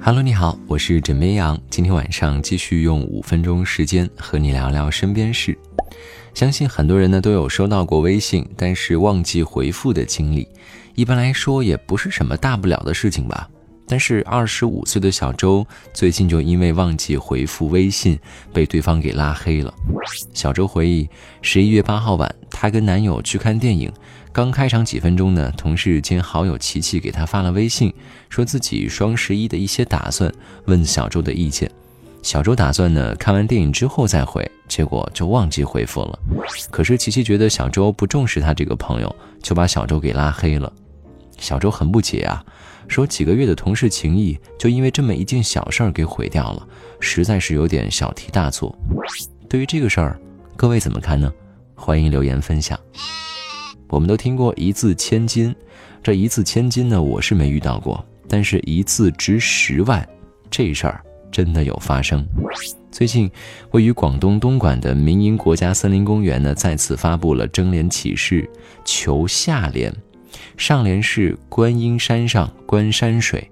Hello，你好，我是枕边羊。今天晚上继续用五分钟时间和你聊聊身边事。相信很多人呢都有收到过微信，但是忘记回复的经历。一般来说也不是什么大不了的事情吧。但是二十五岁的小周最近就因为忘记回复微信，被对方给拉黑了。小周回忆，十一月八号晚，她跟男友去看电影，刚开场几分钟呢，同事兼好友琪琪给她发了微信，说自己双十一的一些打算，问小周的意见。小周打算呢，看完电影之后再回，结果就忘记回复了。可是琪琪觉得小周不重视她这个朋友，就把小周给拉黑了。小周很不解啊。说几个月的同事情谊，就因为这么一件小事儿给毁掉了，实在是有点小题大做。对于这个事儿，各位怎么看呢？欢迎留言分享。我们都听过一字千金，这一字千金呢，我是没遇到过，但是一字值十万，这事儿真的有发生。最近，位于广东东莞的民营国家森林公园呢，再次发布了征联启事，求下联。上联是观音山上观山水，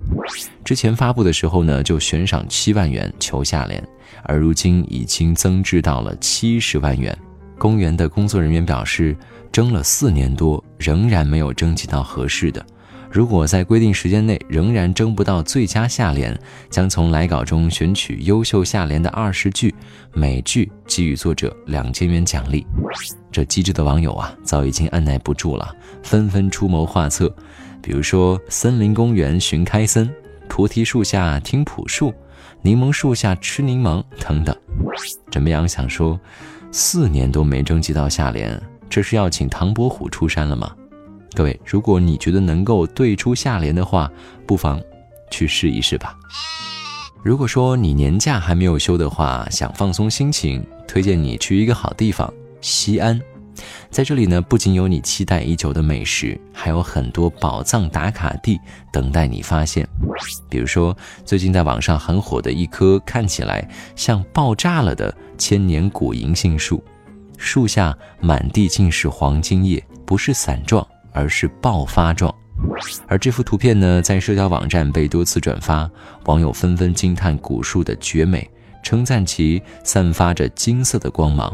之前发布的时候呢，就悬赏七万元求下联，而如今已经增至到了七十万元。公园的工作人员表示，征了四年多，仍然没有征集到合适的。如果在规定时间内仍然征不到最佳下联，将从来稿中选取优秀下联的二十句，每句给予作者两千元奖励。这机智的网友啊，早已经按耐不住了，纷纷出谋划策。比如说，森林公园寻开森，菩提树下听朴树，柠檬树下吃柠檬等等。枕边羊想说，四年都没征集到下联，这是要请唐伯虎出山了吗？各位，如果你觉得能够对出下联的话，不妨去试一试吧。如果说你年假还没有休的话，想放松心情，推荐你去一个好地方——西安。在这里呢，不仅有你期待已久的美食，还有很多宝藏打卡地等待你发现。比如说，最近在网上很火的一棵看起来像爆炸了的千年古银杏树，树下满地尽是黄金叶，不是伞状。而是爆发状，而这幅图片呢，在社交网站被多次转发，网友纷纷惊叹古树的绝美，称赞其散发着金色的光芒。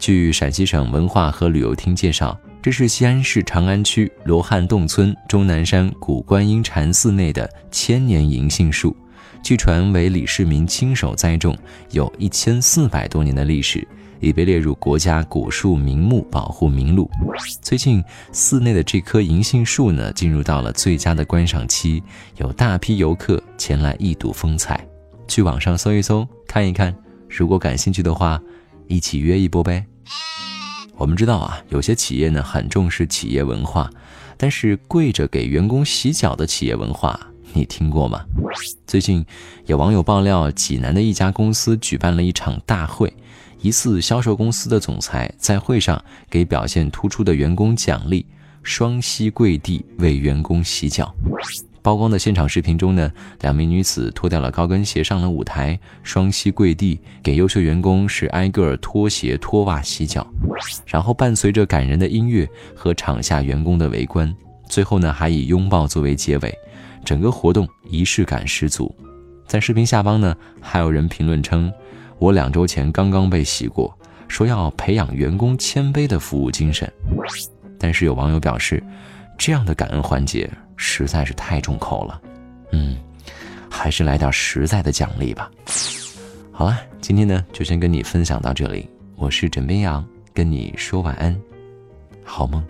据陕西省文化和旅游厅介绍，这是西安市长安区罗汉洞村终南山古观音禅寺内的千年银杏树，据传为李世民亲手栽种，有一千四百多年的历史。已被列入国家古树名木保护名录。最近，寺内的这棵银杏树呢，进入到了最佳的观赏期，有大批游客前来一睹风采。去网上搜一搜，看一看。如果感兴趣的话，一起约一波呗。我们知道啊，有些企业呢很重视企业文化，但是跪着给员工洗脚的企业文化，你听过吗？最近，有网友爆料，济南的一家公司举办了一场大会。疑似销售公司的总裁在会上给表现突出的员工奖励，双膝跪地为员工洗脚。曝光的现场视频中呢，两名女子脱掉了高跟鞋上了舞台，双膝跪地给优秀员工是挨个儿脱鞋脱袜洗脚，然后伴随着感人的音乐和场下员工的围观，最后呢还以拥抱作为结尾，整个活动仪式感十足。在视频下方呢，还有人评论称。我两周前刚刚被洗过，说要培养员工谦卑的服务精神，但是有网友表示，这样的感恩环节实在是太重口了，嗯，还是来点实在的奖励吧。好了，今天呢就先跟你分享到这里，我是枕边羊，跟你说晚安，好梦。